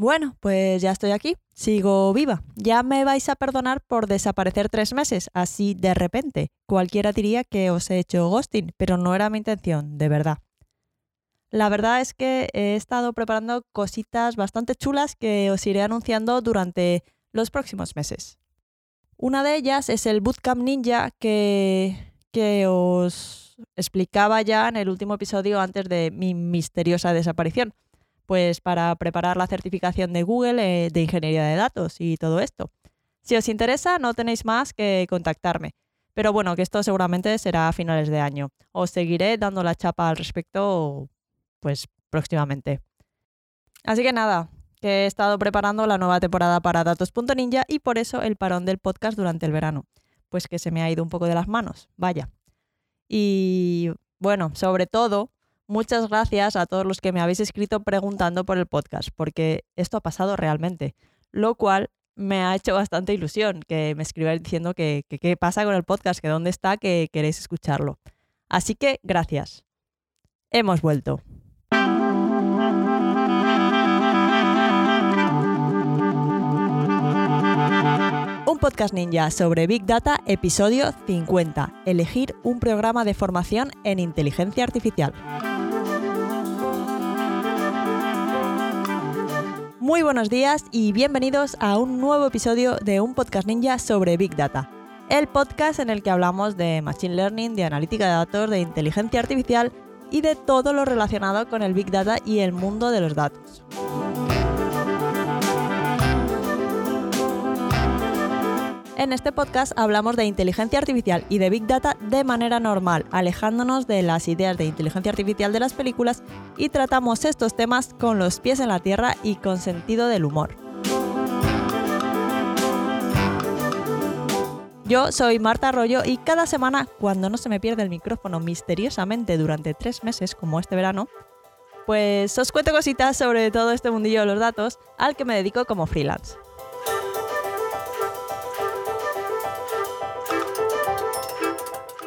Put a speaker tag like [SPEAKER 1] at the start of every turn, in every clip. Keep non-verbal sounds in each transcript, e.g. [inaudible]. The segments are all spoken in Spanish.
[SPEAKER 1] Bueno, pues ya estoy aquí, sigo viva. Ya me vais a perdonar por desaparecer tres meses, así de repente. Cualquiera diría que os he hecho ghosting, pero no era mi intención, de verdad. La verdad es que he estado preparando cositas bastante chulas que os iré anunciando durante los próximos meses. Una de ellas es el Bootcamp Ninja que, que os explicaba ya en el último episodio antes de mi misteriosa desaparición pues para preparar la certificación de Google eh, de ingeniería de datos y todo esto. Si os interesa, no tenéis más que contactarme. Pero bueno, que esto seguramente será a finales de año. Os seguiré dando la chapa al respecto, pues próximamente. Así que nada, que he estado preparando la nueva temporada para Datos.ninja y por eso el parón del podcast durante el verano. Pues que se me ha ido un poco de las manos, vaya. Y bueno, sobre todo, Muchas gracias a todos los que me habéis escrito preguntando por el podcast, porque esto ha pasado realmente, lo cual me ha hecho bastante ilusión que me escribáis diciendo que qué pasa con el podcast, que dónde está, que queréis escucharlo. Así que gracias. Hemos vuelto. Un podcast ninja sobre Big Data, episodio 50. Elegir un programa de formación en inteligencia artificial. Muy buenos días y bienvenidos a un nuevo episodio de un podcast ninja sobre Big Data. El podcast en el que hablamos de Machine Learning, de analítica de datos, de inteligencia artificial y de todo lo relacionado con el Big Data y el mundo de los datos. En este podcast hablamos de inteligencia artificial y de Big Data de manera normal, alejándonos de las ideas de inteligencia artificial de las películas y tratamos estos temas con los pies en la tierra y con sentido del humor. Yo soy Marta Arroyo y cada semana, cuando no se me pierde el micrófono misteriosamente durante tres meses como este verano, pues os cuento cositas sobre todo este mundillo de los datos al que me dedico como freelance.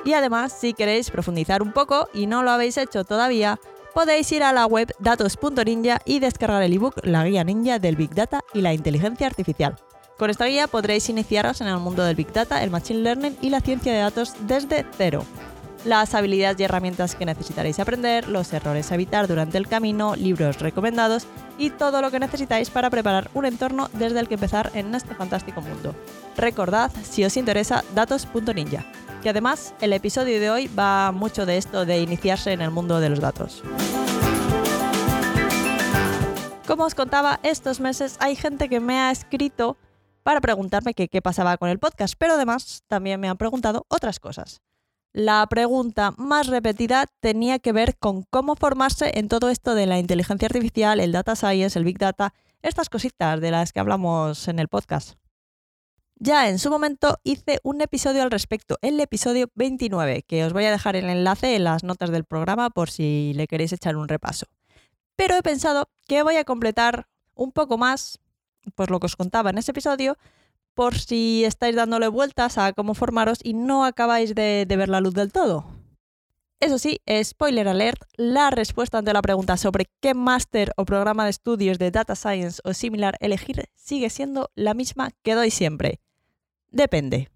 [SPEAKER 1] Y además, si queréis profundizar un poco y no lo habéis hecho todavía, podéis ir a la web datos.ninja y descargar el ebook La Guía Ninja del Big Data y la Inteligencia Artificial. Con esta guía podréis iniciaros en el mundo del Big Data, el Machine Learning y la ciencia de datos desde cero. Las habilidades y herramientas que necesitaréis aprender, los errores a evitar durante el camino, libros recomendados y todo lo que necesitáis para preparar un entorno desde el que empezar en este fantástico mundo. Recordad, si os interesa, datos.ninja. Que además el episodio de hoy va mucho de esto de iniciarse en el mundo de los datos. Como os contaba, estos meses hay gente que me ha escrito para preguntarme qué pasaba con el podcast, pero además también me han preguntado otras cosas. La pregunta más repetida tenía que ver con cómo formarse en todo esto de la inteligencia artificial, el data science, el big data, estas cositas de las que hablamos en el podcast. Ya en su momento hice un episodio al respecto, el episodio 29, que os voy a dejar el enlace en las notas del programa por si le queréis echar un repaso. Pero he pensado que voy a completar un poco más, pues lo que os contaba en ese episodio, por si estáis dándole vueltas a cómo formaros y no acabáis de, de ver la luz del todo. Eso sí, spoiler alert, la respuesta ante la pregunta sobre qué máster o programa de estudios de Data Science o similar elegir sigue siendo la misma que doy siempre. Depende.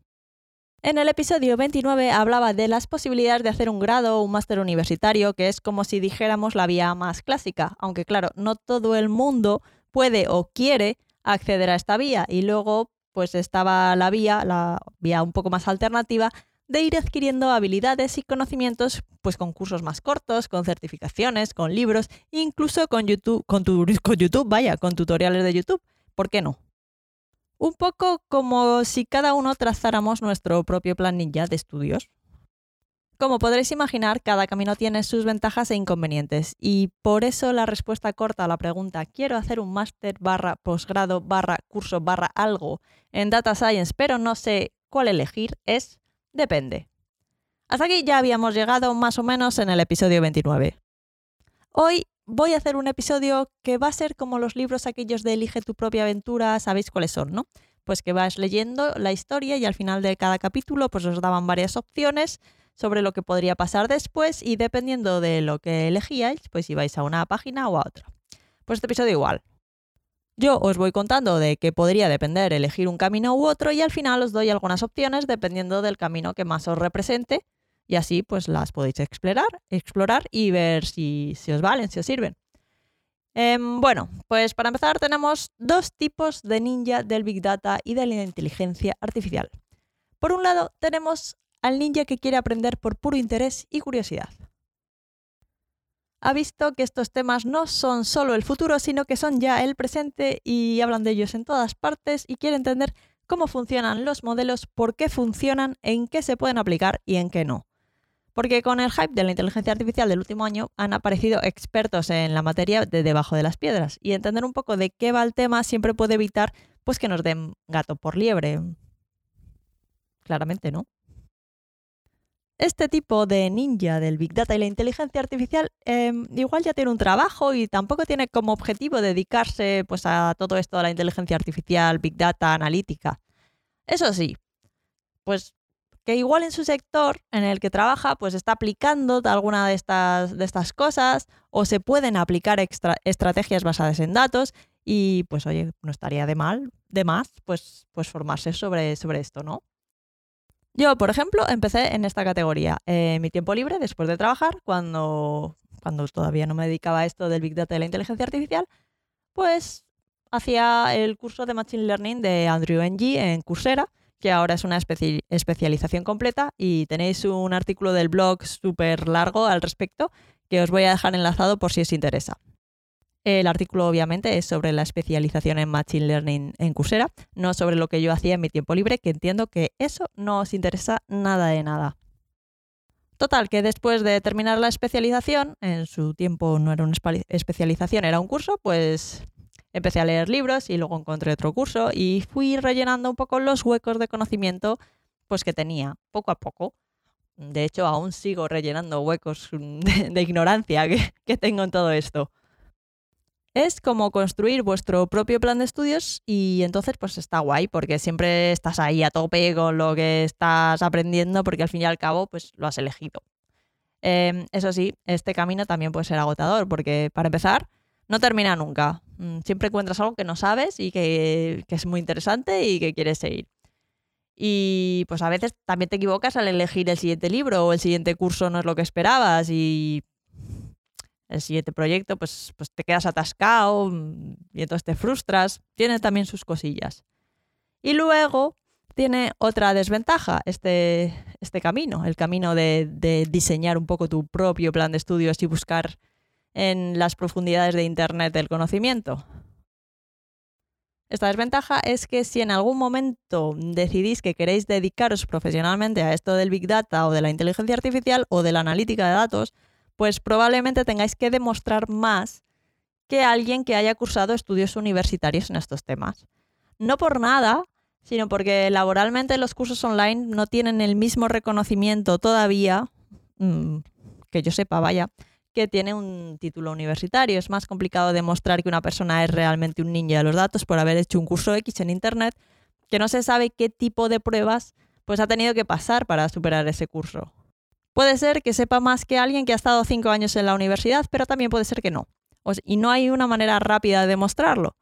[SPEAKER 1] En el episodio 29 hablaba de las posibilidades de hacer un grado o un máster universitario, que es como si dijéramos la vía más clásica, aunque claro, no todo el mundo puede o quiere acceder a esta vía y luego pues estaba la vía, la vía un poco más alternativa de ir adquiriendo habilidades y conocimientos pues con cursos más cortos, con certificaciones, con libros, incluso con YouTube, con, con YouTube, vaya, con tutoriales de YouTube. ¿Por qué no? Un poco como si cada uno trazáramos nuestro propio plan ninja de estudios. Como podréis imaginar, cada camino tiene sus ventajas e inconvenientes y por eso la respuesta corta a la pregunta quiero hacer un máster barra posgrado barra curso barra algo en Data Science pero no sé cuál elegir es depende. Hasta aquí ya habíamos llegado más o menos en el episodio 29. Hoy voy a hacer un episodio que va a ser como los libros aquellos de Elige tu propia aventura, sabéis cuáles son, ¿no? Pues que vas leyendo la historia y al final de cada capítulo pues os daban varias opciones sobre lo que podría pasar después y dependiendo de lo que elegíais, pues ibais a una página o a otra. Pues este episodio igual. Yo os voy contando de qué podría depender elegir un camino u otro y al final os doy algunas opciones dependiendo del camino que más os represente y así pues las podéis explorar, explorar y ver si, si os valen, si os sirven. Em, bueno, pues para empezar tenemos dos tipos de ninja del Big Data y de la inteligencia artificial. Por un lado tenemos al ninja que quiere aprender por puro interés y curiosidad ha visto que estos temas no son solo el futuro, sino que son ya el presente y hablan de ellos en todas partes y quiere entender cómo funcionan los modelos, por qué funcionan, en qué se pueden aplicar y en qué no. Porque con el hype de la inteligencia artificial del último año han aparecido expertos en la materia de debajo de las piedras y entender un poco de qué va el tema siempre puede evitar pues que nos den gato por liebre. Claramente, ¿no? este tipo de ninja del Big Data y la inteligencia artificial em, igual ya tiene un trabajo y tampoco tiene como objetivo dedicarse pues, a todo esto de la inteligencia artificial, Big Data, analítica. Eso sí, pues que igual en su sector en el que trabaja pues está aplicando alguna de estas, de estas cosas o se pueden aplicar estrategias basadas en datos y pues oye, no estaría de mal, de más, pues, pues formarse sobre, sobre esto, ¿no? Yo, por ejemplo, empecé en esta categoría. En mi tiempo libre, después de trabajar, cuando, cuando todavía no me dedicaba a esto del Big Data y la inteligencia artificial, pues hacía el curso de Machine Learning de Andrew Ng en Coursera, que ahora es una especialización completa y tenéis un artículo del blog súper largo al respecto que os voy a dejar enlazado por si os interesa. El artículo obviamente es sobre la especialización en Machine Learning en Coursera, no sobre lo que yo hacía en mi tiempo libre, que entiendo que eso no os interesa nada de nada. Total, que después de terminar la especialización, en su tiempo no era una especialización, era un curso, pues empecé a leer libros y luego encontré otro curso y fui rellenando un poco los huecos de conocimiento pues que tenía, poco a poco. De hecho, aún sigo rellenando huecos [laughs] de, ignorancia que tengo en todo esto es como construir vuestro propio plan de estudios y entonces pues está guay porque siempre estás ahí a tope con lo que estás aprendiendo porque al fin y al cabo pues lo has elegido. Em, eso sí, este camino también puede ser agotador porque para empezar no termina nunca. Mm, siempre encuentras algo que no sabes y que, es muy interesante y que quieres seguir. Y pues a veces también te equivocas al elegir el siguiente libro o el siguiente curso no es lo que esperabas y el siguiente proyecto, pues, pues te quedas atascado mm, y entonces te frustras. Tiene también sus cosillas. Y luego tiene otra desventaja este, este camino, el camino de, de, diseñar un poco tu propio plan de estudios y buscar en las profundidades de Internet el conocimiento. Esta desventaja es que si en algún momento decidís que queréis dedicaros profesionalmente a esto del Big Data o de la inteligencia artificial o de la analítica de datos, pues probablemente tengáis que demostrar más que alguien que haya cursado estudios universitarios en estos temas. No por nada, sino porque laboralmente los cursos online no tienen el mismo reconocimiento todavía, mm, que yo sepa, vaya, que tiene un título universitario. Es más complicado demostrar que una persona es realmente un ninja de los datos por haber hecho un curso X en Internet, que no se sabe qué tipo de pruebas pues ha tenido que pasar para superar ese curso. Puede ser que sepa más que alguien que ha estado cinco años en la universidad, pero también puede ser que no. y no hay una manera rápida de demostrarlo.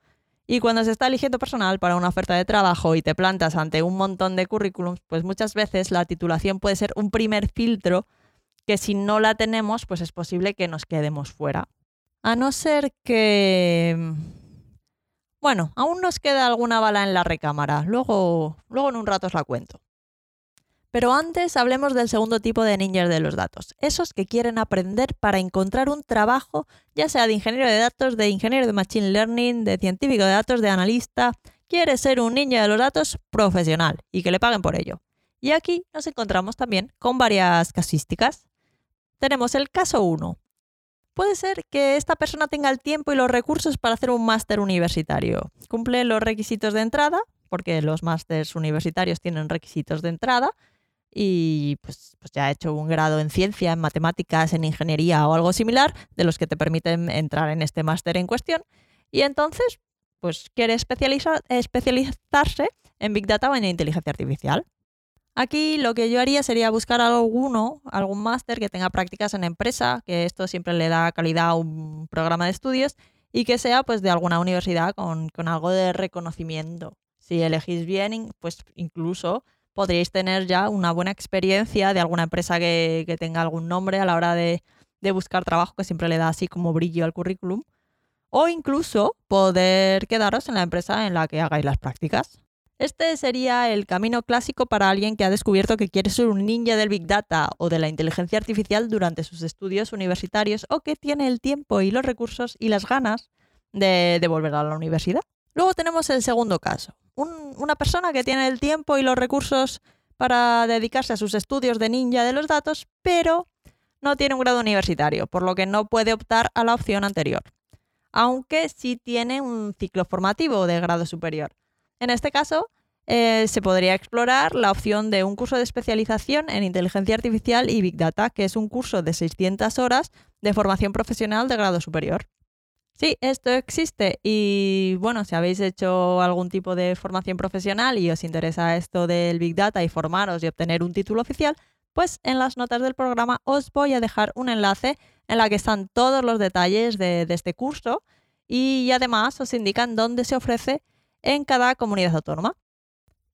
[SPEAKER 1] Y cuando se está eligiendo personal para una oferta de trabajo y te plantas ante un montón de currículums, pues muchas veces la titulación puede ser un primer filtro que si no la tenemos, pues es posible que nos quedemos fuera. A no ser que... Bueno, aún nos queda alguna bala en la recámara. Luego, luego en un rato os la cuento. Pero antes hablemos del segundo tipo de ninjas de los datos, esos que quieren aprender para encontrar un trabajo, ya sea de ingeniero de datos, de ingeniero de machine learning, de científico de datos, de analista, quiere ser un ninja de los datos profesional y que le paguen por ello. Y aquí nos encontramos también con varias casísticas. Tenemos el caso 1. Puede ser que esta persona tenga el tiempo y los recursos para hacer un máster universitario. Cumple los requisitos de entrada, porque los másters universitarios tienen requisitos de entrada, y pues, pues, ya ha hecho un grado en ciencia, en matemáticas, en ingeniería o algo similar, de los que te permiten entrar en este máster en cuestión. Y entonces, pues quiere especializarse en Big Data o en inteligencia artificial. Aquí lo que yo haría sería buscar alguno, algún máster que tenga prácticas en empresa, que esto siempre le da calidad a un programa de estudios, y que sea pues de alguna universidad con, con algo de reconocimiento. Si elegís bien, pues incluso podríais tener ya una buena experiencia de alguna empresa que, que tenga algún nombre a la hora de, de buscar trabajo, que siempre le da así como brillo al currículum. O incluso poder quedaros en la empresa en la que hagáis las prácticas. Este sería el camino clásico para alguien que ha descubierto que quiere ser un ninja del Big Data o de la inteligencia artificial durante sus estudios universitarios o que tiene el tiempo y los recursos y las ganas de, de volver a la universidad. Luego tenemos el segundo caso. una persona que tiene el tiempo y los recursos para dedicarse a sus estudios de ninja de los datos, pero no tiene un grado universitario, por lo que no puede optar a la opción anterior, aunque sí tiene un ciclo formativo de grado superior. En este caso, eh, se podría explorar la opción de un curso de especialización en inteligencia artificial y Big Data, que es un curso de 600 horas de formación profesional de grado superior. Sí, esto existe y bueno, si habéis hecho algún tipo de formación profesional y os interesa esto del Big Data y formaros y obtener un título oficial, pues en las notas del programa os voy a dejar un enlace en la que están todos los detalles de, de este curso y además os indican dónde se ofrece en cada comunidad autónoma.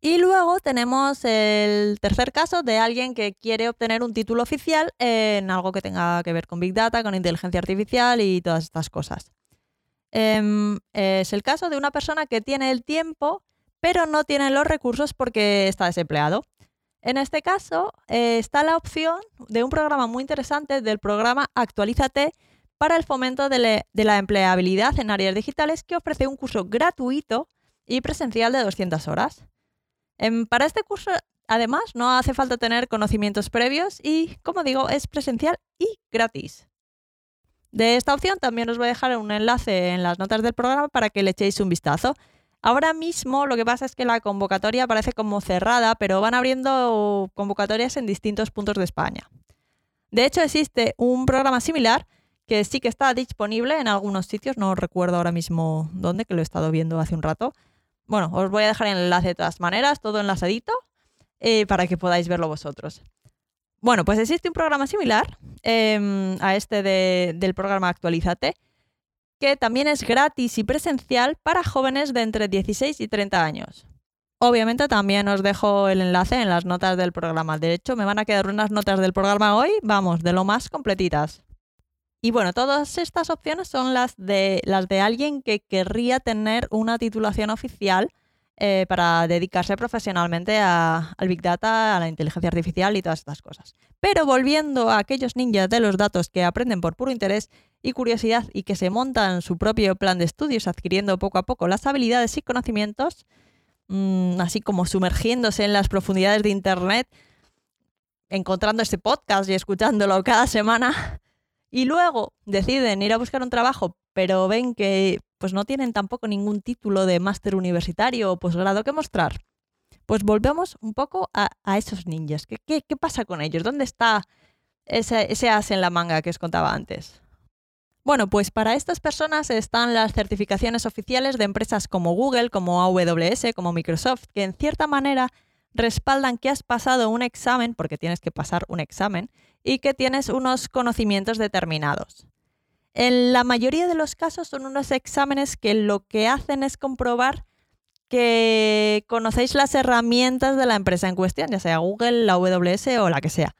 [SPEAKER 1] Y luego tenemos el tercer caso de alguien que quiere obtener un título oficial en algo que tenga que ver con Big Data, con inteligencia artificial y todas estas cosas. Em, es el caso de una persona que tiene el tiempo, pero no tiene los recursos porque está desempleado. En este caso eh, está la opción de un programa muy interesante del programa Actualízate para el fomento de, de la empleabilidad en áreas digitales que ofrece un curso gratuito y presencial de 200 horas. Em, para este curso, además, no hace falta tener conocimientos previos y, como digo, es presencial y gratis. De esta opción también os voy a dejar un enlace en las notas del programa para que le echéis un vistazo. Ahora mismo lo que pasa es que la convocatoria parece como cerrada, pero van abriendo convocatorias en distintos puntos de España. De hecho, existe un programa similar que sí que está disponible en algunos sitios, no recuerdo ahora mismo dónde, que lo he estado viendo hace un rato, bueno, os voy a dejar el enlace de todas maneras, todo enlazadito, eh, para que podáis verlo vosotros. Bueno, pues existe un programa similar em, a este del programa Actualízate, que también es gratis y presencial para jóvenes de entre 16 y 30 años. Obviamente también os dejo el enlace en las notas del programa. De hecho, me van a quedar unas notas del programa hoy, vamos, de lo más completitas. Y bueno, todas estas opciones son las de, las de alguien que querría tener una titulación oficial eh, para dedicarse profesionalmente al Big Data, a la inteligencia artificial y todas estas cosas. Pero volviendo a aquellos ninjas de los datos que aprenden por puro interés y curiosidad y que se montan su propio plan de estudios adquiriendo poco a poco las habilidades y conocimientos, mm, así como sumergiéndose en las profundidades de Internet, encontrando este podcast y escuchándolo cada semana, y luego deciden ir a buscar un trabajo, pero ven que pues no tienen tampoco ningún título de máster universitario o posgrado que mostrar, pues volvemos un poco a, esos ninjas. ¿Qué, ¿Qué, pasa con ellos? ¿Dónde está ese, ese as en la manga que os contaba antes? Bueno, pues para estas personas están las certificaciones oficiales de empresas como Google, como AWS, como Microsoft, que en cierta manera respaldan que has pasado un examen, porque tienes que pasar un examen, y que tienes unos conocimientos determinados. En la mayoría de los casos son unos exámenes que lo que hacen es comprobar que conocéis las herramientas de la empresa en cuestión, ya sea Google, la AWS o la que sea.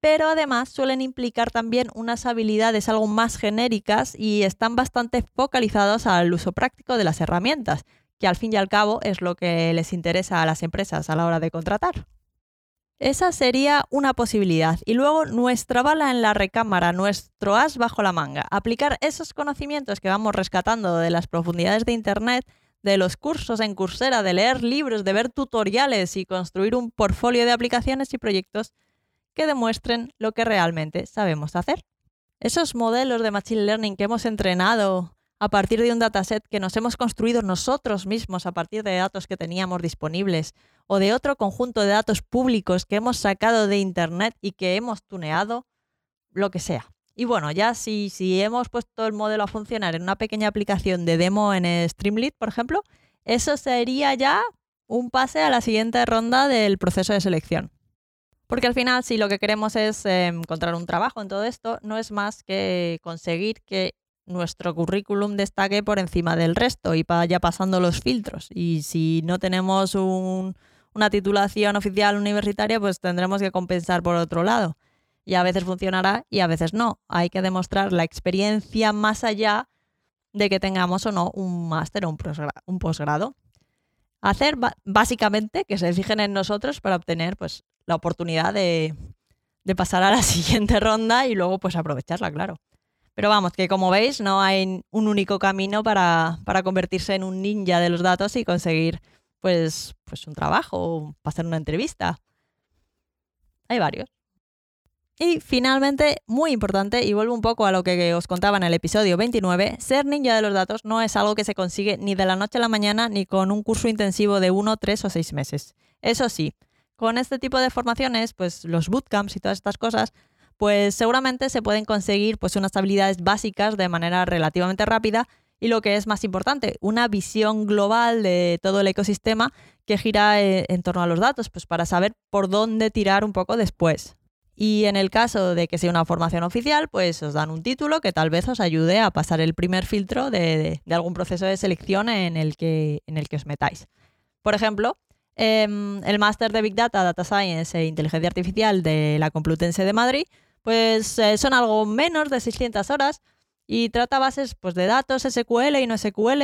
[SPEAKER 1] Pero además suelen implicar también unas habilidades algo más genéricas y están bastante focalizados al uso práctico de las herramientas, que al fin y al cabo es lo que les interesa a las empresas a la hora de contratar. Esa sería una posibilidad. Y luego nuestra bala en la recámara, nuestro as bajo la manga. Aplicar esos conocimientos que vamos rescatando de las profundidades de Internet, de los cursos en Coursera, de leer libros, de ver tutoriales y construir un portfolio de aplicaciones y proyectos que demuestren lo que realmente sabemos hacer. Esos modelos de Machine Learning que hemos entrenado a partir de un dataset que nos hemos construido nosotros mismos a partir de datos que teníamos disponibles o de otro conjunto de datos públicos que hemos sacado de Internet y que hemos tuneado, lo que sea. Y bueno, ya si, si hemos puesto el modelo a funcionar en una pequeña aplicación de demo en Streamlit, por ejemplo, eso sería ya un pase a la siguiente ronda del proceso de selección. Porque al final, si lo que queremos es eh, encontrar un trabajo en todo esto, no es más que conseguir que nuestro currículum destaque por encima del resto y vaya pasando los filtros. Y si no tenemos una titulación oficial universitaria, pues tendremos que compensar por otro lado. Y a veces funcionará y a veces no. Hay que demostrar la experiencia más allá de que tengamos o no un máster o un posgrado. Hacer básicamente que se fijen en nosotros para obtener pues, la oportunidad de, de pasar a la [laughs] siguiente ronda y luego pues aprovecharla, claro. Pero vamos, que como veis, no hay un único camino para, convertirse en un ninja de los datos y conseguir pues, pues un trabajo o pasar una entrevista. Hay varios. Y finalmente, muy importante, y vuelvo un poco a lo que os contaba en el episodio 29, ser ninja de los datos no es algo que se consigue ni de la noche a la mañana ni con un curso intensivo de uno, tres o seis meses. Eso sí, con este tipo de formaciones, pues los bootcamps y todas estas cosas, pues seguramente se pueden conseguir pues unas habilidades básicas de manera relativamente rápida y lo que es más importante, una visión global de todo el ecosistema que gira eh, en torno a los datos, pues para saber por dónde tirar un poco después. Y en el caso de que sea una formación oficial, pues os dan un título que tal vez os ayude a pasar el primer filtro de, algún proceso de selección en el, que, en el que os metáis. Por ejemplo, em, el máster de Big Data, Data Science e Inteligencia Artificial de la Complutense de Madrid pues eh, son algo menos de 600 horas y trata bases pues, de datos SQL y no SQL.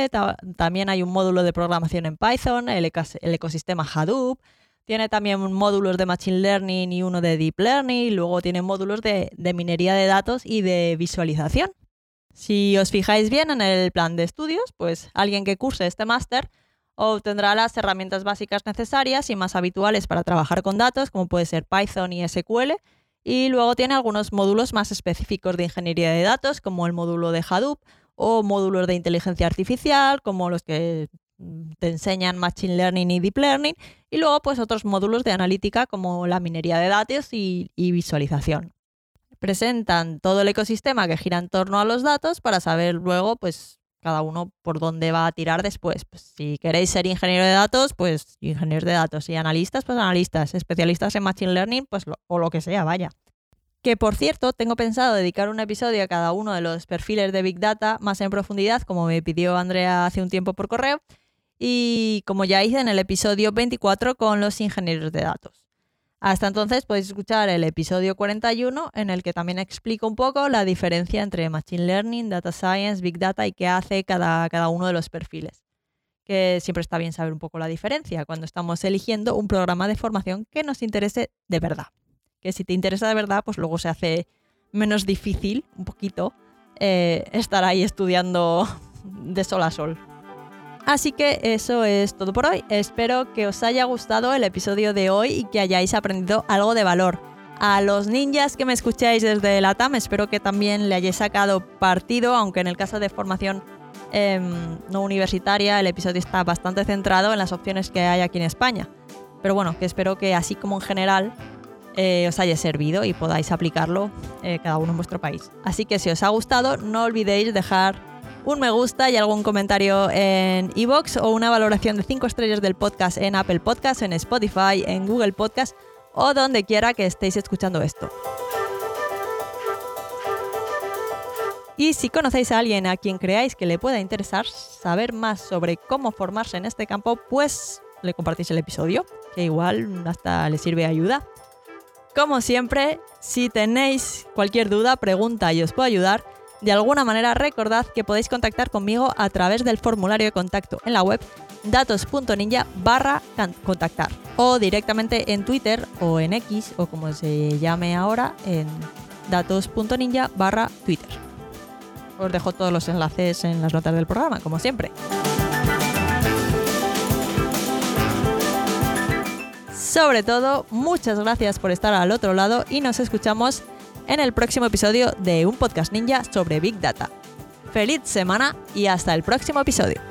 [SPEAKER 1] también hay un módulo de programación en Python, el, ecosistema Hadoop. Tiene también módulos de Machine Learning y uno de Deep Learning. Y luego tiene módulos de, de minería de datos y de visualización. Si os fijáis bien en el plan de estudios, pues alguien que curse este máster obtendrá las herramientas básicas necesarias y más habituales para trabajar con datos, como puede ser Python y SQL, y luego tiene algunos módulos más específicos de ingeniería de datos, como el módulo de Hadoop, o módulos de inteligencia artificial, como los que mm, te enseñan Machine Learning y Deep Learning, y luego pues otros módulos de analítica como la minería de datos y, y visualización. Presentan todo el ecosistema que gira en torno a los datos para saber luego pues cada uno por dónde va a tirar después. Pues, si queréis ser ingeniero de datos, pues ingenieros de datos. Y analistas, pues analistas. Especialistas en Machine Learning, pues o lo que sea, vaya. Que por cierto, tengo pensado dedicar un episodio a cada uno de los perfiles de Big Data más en profundidad, como me pidió Andrea hace un tiempo por correo, y como ya hice en el episodio 24 con los ingenieros de datos. Hasta entonces podéis escuchar el episodio 41 en el que también explico un poco la diferencia entre Machine Learning, Data Science, Big Data y qué hace cada, cada uno de los perfiles. Que siempre está bien saber un poco la diferencia cuando estamos eligiendo un programa de formación que nos interese de verdad. Que si te interesa de verdad, pues luego se hace menos difícil, un poquito, eh, estar ahí estudiando [laughs] de sol a sol. Así que eso es todo por hoy. Espero que os haya gustado el episodio de hoy y que hayáis aprendido algo de valor. A los ninjas que me escucháis desde la TAM, espero que también le hayáis sacado partido, aunque en el caso de formación em, no universitaria el episodio está bastante centrado en las opciones que hay aquí en España. Pero bueno, que espero que así como en general eh, os haya servido y podáis aplicarlo eh, cada uno en vuestro país. Así que si os ha gustado, no olvidéis dejar un me gusta y algún comentario en iVoox o una valoración de 5 estrellas del podcast en Apple Podcast, en Spotify, en Google Podcast o donde quiera que estéis escuchando esto. Y si conocéis a alguien a quien creáis que le pueda interesar saber más sobre cómo formarse en este campo, pues le compartís el episodio, que igual hasta le sirve de ayuda. Como siempre, si tenéis cualquier duda, pregunta y os puedo ayudar, de alguna manera recordad que podéis contactar conmigo a través del formulario de contacto en la web datos.ninja barra contactar o directamente en Twitter o en X o como se llame ahora en datos.ninja barra Twitter. Os dejo todos los enlaces en las notas del programa, como siempre. Sobre todo, muchas gracias por estar al otro lado y nos escuchamos en el próximo episodio de un podcast ninja sobre Big Data. Feliz semana y hasta el próximo episodio.